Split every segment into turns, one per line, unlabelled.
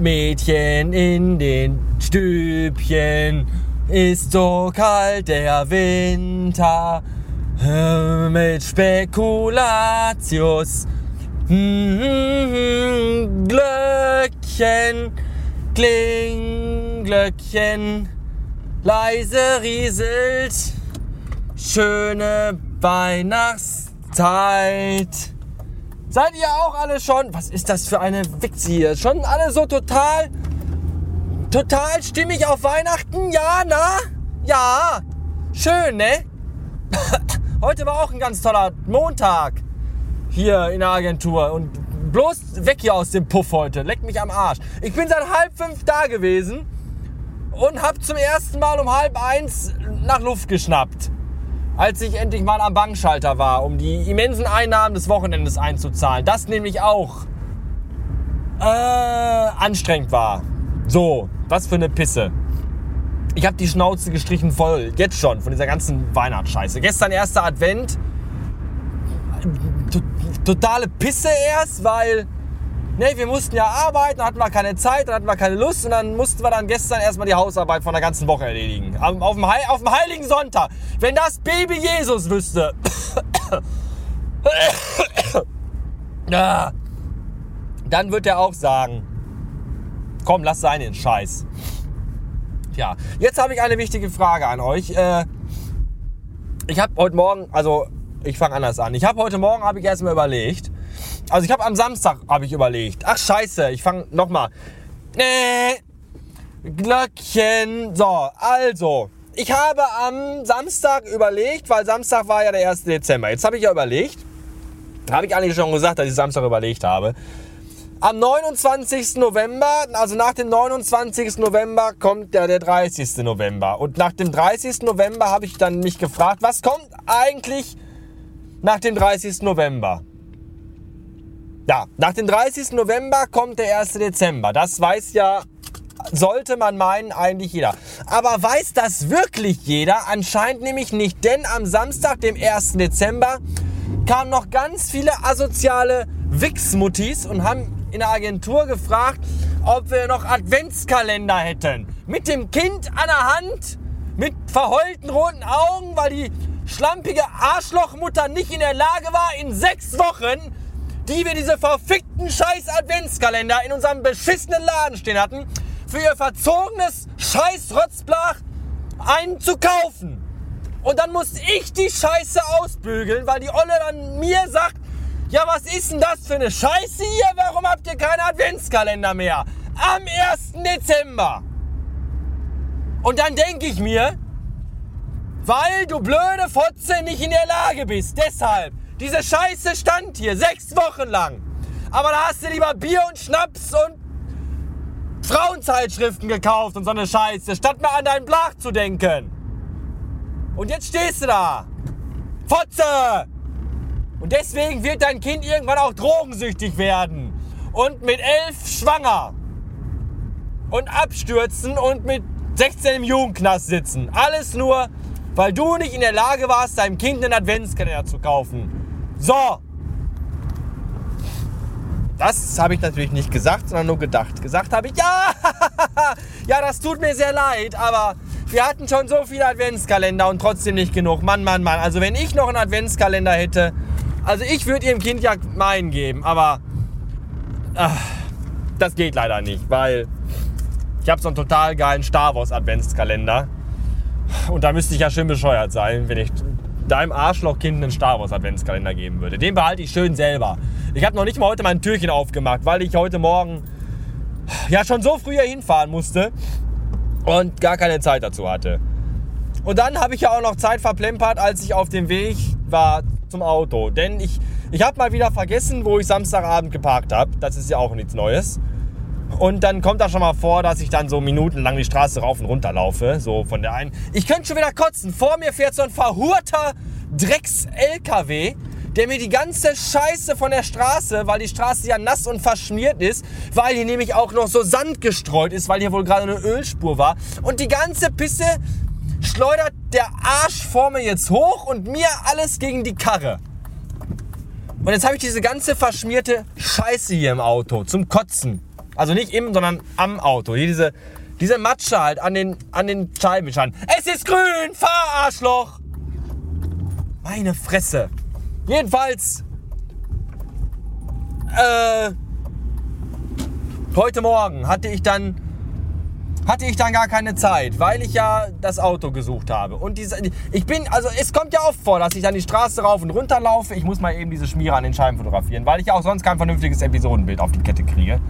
Mädchen in den Stübchen. Ist so kalt der Winter mit Spekulatius. Glöckchen, kling, Glöckchen, leise rieselt, schöne Weihnachtszeit. Seid ihr auch alle schon? Was ist das für eine Wichse hier? Schon alle so total, total stimmig auf Weihnachten? Ja, na? Ja. Schön, ne? Heute war auch ein ganz toller Montag hier in der Agentur und bloß weg hier aus dem Puff heute. Leck mich am Arsch. Ich bin seit halb fünf da gewesen und hab zum ersten Mal um halb eins nach Luft geschnappt als ich endlich mal am Bankschalter war, um die immensen Einnahmen des Wochenendes einzuzahlen. Das nämlich auch äh, anstrengend war. So, was für eine Pisse. Ich habe die Schnauze gestrichen voll, jetzt schon, von dieser ganzen Weihnachtsscheiße. Gestern erster Advent. Totale Pisse erst, weil ne, wir mussten ja arbeiten, hatten wir keine Zeit, dann hatten wir keine Lust und dann mussten wir dann gestern erstmal die Hausarbeit von der ganzen Woche erledigen. Auf, auf, dem, auf dem Heiligen Sonntag. Wenn das Baby Jesus wüsste. dann wird er auch sagen, komm, lass sein den Scheiß. Ja, jetzt habe ich eine wichtige Frage an euch. Äh, ich habe heute Morgen, also ich fange anders an. Ich habe heute Morgen, habe ich erstmal überlegt, also ich habe am Samstag habe ich überlegt. Ach scheiße, ich fange nochmal. Nee. Glöckchen. So, also. Ich habe am Samstag überlegt, weil Samstag war ja der 1. Dezember. Jetzt habe ich ja überlegt. Habe ich eigentlich schon gesagt, dass ich Samstag überlegt habe. Am 29. November, also nach dem 29. November kommt ja der 30. November. Und nach dem 30. November habe ich dann mich gefragt, was kommt eigentlich nach dem 30. November? Ja, nach dem 30. November kommt der 1. Dezember. Das weiß ja, sollte man meinen, eigentlich jeder. Aber weiß das wirklich jeder? Anscheinend nämlich nicht, denn am Samstag, dem 1. Dezember, kamen noch ganz viele asoziale Wix-Muttis und haben in der Agentur gefragt, ob wir noch Adventskalender hätten. Mit dem Kind an der Hand, mit verheulten roten Augen, weil die schlampige Arschlochmutter nicht in der Lage war, in sechs Wochen die wir diese verfickten scheiß Adventskalender in unserem beschissenen Laden stehen hatten, für ihr verzogenes scheiß Rotzblach einen zu kaufen. Und dann muss ich die Scheiße ausbügeln, weil die Olle dann mir sagt, ja, was ist denn das für eine Scheiße hier? Warum habt ihr keinen Adventskalender mehr? Am 1. Dezember. Und dann denke ich mir, weil du blöde Fotze nicht in der Lage bist, deshalb diese Scheiße stand hier sechs Wochen lang. Aber da hast du lieber Bier und Schnaps und Frauenzeitschriften gekauft und so eine Scheiße, statt mal an deinen Blach zu denken. Und jetzt stehst du da. Fotze! Und deswegen wird dein Kind irgendwann auch drogensüchtig werden. Und mit elf schwanger. Und abstürzen und mit 16 im Jugendknast sitzen. Alles nur, weil du nicht in der Lage warst, deinem Kind einen Adventskalender zu kaufen. So. Das habe ich natürlich nicht gesagt, sondern nur gedacht. Gesagt habe ich, ja, ja, das tut mir sehr leid, aber wir hatten schon so viele Adventskalender und trotzdem nicht genug. Mann, Mann, Mann. Also wenn ich noch einen Adventskalender hätte, also ich würde ihrem Kind ja meinen geben, aber ach, das geht leider nicht, weil ich habe so einen total geilen Star Wars Adventskalender und da müsste ich ja schön bescheuert sein, wenn ich deinem Arschlochkind einen Star Wars Adventskalender geben würde. Den behalte ich schön selber. Ich habe noch nicht mal heute mein Türchen aufgemacht, weil ich heute Morgen ja schon so früh hinfahren musste und gar keine Zeit dazu hatte. Und dann habe ich ja auch noch Zeit verplempert, als ich auf dem Weg war zum Auto. Denn ich, ich habe mal wieder vergessen, wo ich Samstagabend geparkt habe. Das ist ja auch nichts Neues. Und dann kommt das schon mal vor, dass ich dann so minutenlang die Straße rauf und runter laufe. So von der einen. Ich könnte schon wieder kotzen. Vor mir fährt so ein verhurter Drecks-LKW, der mir die ganze Scheiße von der Straße, weil die Straße ja nass und verschmiert ist, weil hier nämlich auch noch so Sand gestreut ist, weil hier wohl gerade eine Ölspur war. Und die ganze Pisse schleudert der Arsch vor mir jetzt hoch und mir alles gegen die Karre. Und jetzt habe ich diese ganze verschmierte Scheiße hier im Auto zum Kotzen. Also nicht im, sondern am Auto. Hier diese, diese Matsche halt an den, an den Scheibenwischerern. Es ist grün, fahr Arschloch! Meine Fresse. Jedenfalls, äh, heute Morgen hatte ich dann hatte ich dann gar keine Zeit, weil ich ja das Auto gesucht habe. Und diese, ich bin, also es kommt ja oft vor, dass ich dann die Straße rauf und runter laufe. Ich muss mal eben diese Schmiere an den Scheiben fotografieren, weil ich ja auch sonst kein vernünftiges Episodenbild auf die Kette kriege.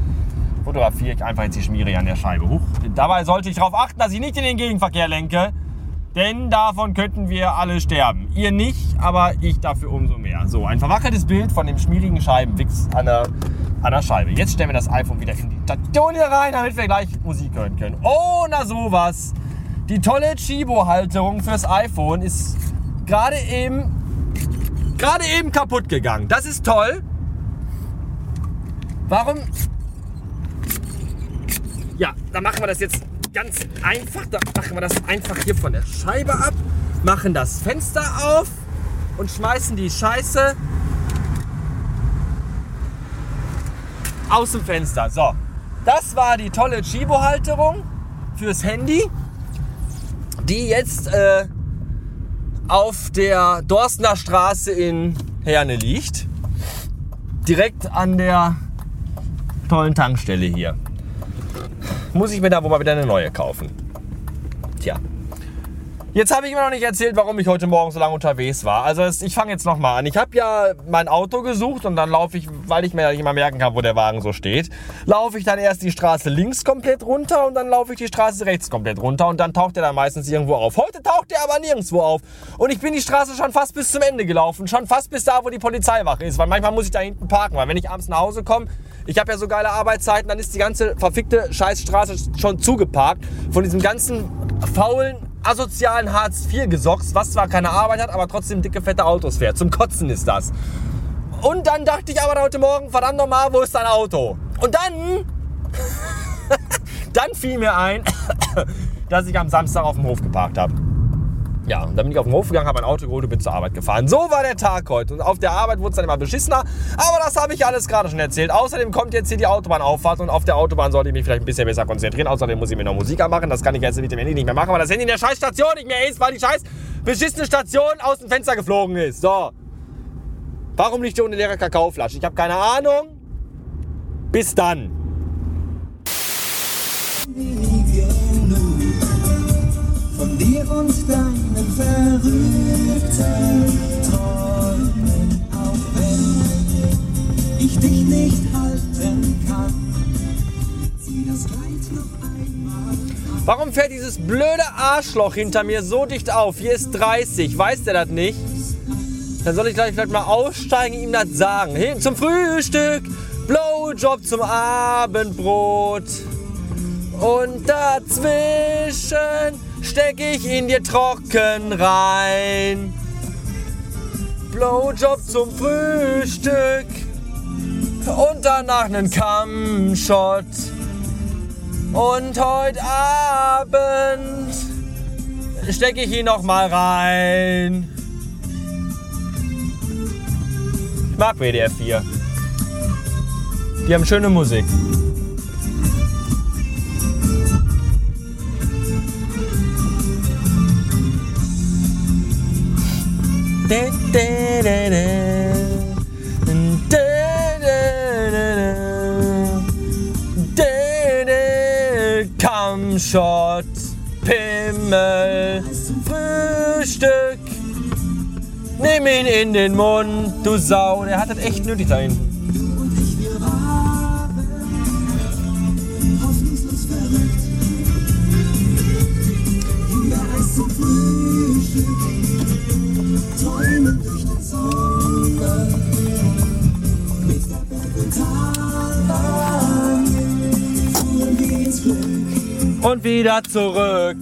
Fotografiere ich einfach jetzt die Schmiere an der Scheibe. Huch. Dabei sollte ich darauf achten, dass ich nicht in den Gegenverkehr lenke. Denn davon könnten wir alle sterben. Ihr nicht, aber ich dafür umso mehr. So, ein verwackeltes Bild von dem schmierigen Scheibenwichs an der, an der Scheibe. Jetzt stellen wir das iPhone wieder in die Station hier rein, damit wir gleich Musik hören können. Oh, na sowas. Die tolle Chibo-Halterung fürs iPhone ist gerade eben, gerade eben kaputt gegangen. Das ist toll. Warum? Ja, dann machen wir das jetzt ganz einfach. Da machen wir das einfach hier von der Scheibe ab, machen das Fenster auf und schmeißen die Scheiße aus dem Fenster. So, das war die tolle Chibo-Halterung fürs Handy, die jetzt äh, auf der Dorstner Straße in Herne liegt. Direkt an der tollen Tankstelle hier muss ich mir da wohl mal wieder eine neue kaufen. Tja. Jetzt habe ich immer noch nicht erzählt, warum ich heute Morgen so lange unterwegs war. Also ich fange jetzt nochmal an. Ich habe ja mein Auto gesucht und dann laufe ich, weil ich mir nicht mal merken kann, wo der Wagen so steht, laufe ich dann erst die Straße links komplett runter und dann laufe ich die Straße rechts komplett runter und dann taucht er dann meistens irgendwo auf. Heute taucht er aber nirgendwo auf. Und ich bin die Straße schon fast bis zum Ende gelaufen. Schon fast bis da, wo die Polizeiwache ist. Weil manchmal muss ich da hinten parken, weil wenn ich abends nach Hause komme, ich habe ja so geile Arbeitszeiten, dann ist die ganze verfickte Scheißstraße schon zugeparkt von diesem ganzen faulen, asozialen Hartz-IV-Gesocks, was zwar keine Arbeit hat, aber trotzdem dicke, fette Autos fährt. Zum Kotzen ist das. Und dann dachte ich aber heute Morgen, verdammt nochmal, wo ist dein Auto? Und dann, dann fiel mir ein, dass ich am Samstag auf dem Hof geparkt habe. Ja, dann bin ich auf den Hof gegangen, habe ein Auto geholt und bin zur Arbeit gefahren. So war der Tag heute. Und auf der Arbeit wurde es dann immer beschissener. Aber das habe ich alles gerade schon erzählt. Außerdem kommt jetzt hier die Autobahnauffahrt und auf der Autobahn sollte ich mich vielleicht ein bisschen besser konzentrieren. Außerdem muss ich mir noch Musik anmachen. Das kann ich jetzt mit dem Handy nicht mehr machen, weil das Handy in der scheiß Station nicht mehr ist, weil die scheiß beschissene Station aus dem Fenster geflogen ist. So. Warum nicht ohne leere Kakaoflasche? Ich habe keine Ahnung. Bis dann. Dir und deinem verrückten Träumen, auch wenn ich dich nicht halten kann. Sieh das gleich noch einmal. Warum fährt dieses blöde Arschloch hinter mir so dicht auf? Hier ist 30, weiß der das nicht? Dann soll ich gleich vielleicht mal aussteigen, ihm das sagen. Hin zum Frühstück, Blowjob zum Abendbrot. Und dazwischen steck ich in dir trocken rein. Blowjob zum Frühstück und danach nen Kammshot. Und heute Abend steck ich ihn noch mal rein. Ich mag WDR 4. Die haben schöne Musik. Kammshot, Pimmel, Frühstück. Nimm ihn in den Mund, du Sau. Der hat das echt nötig da hinten. Und wieder zurück.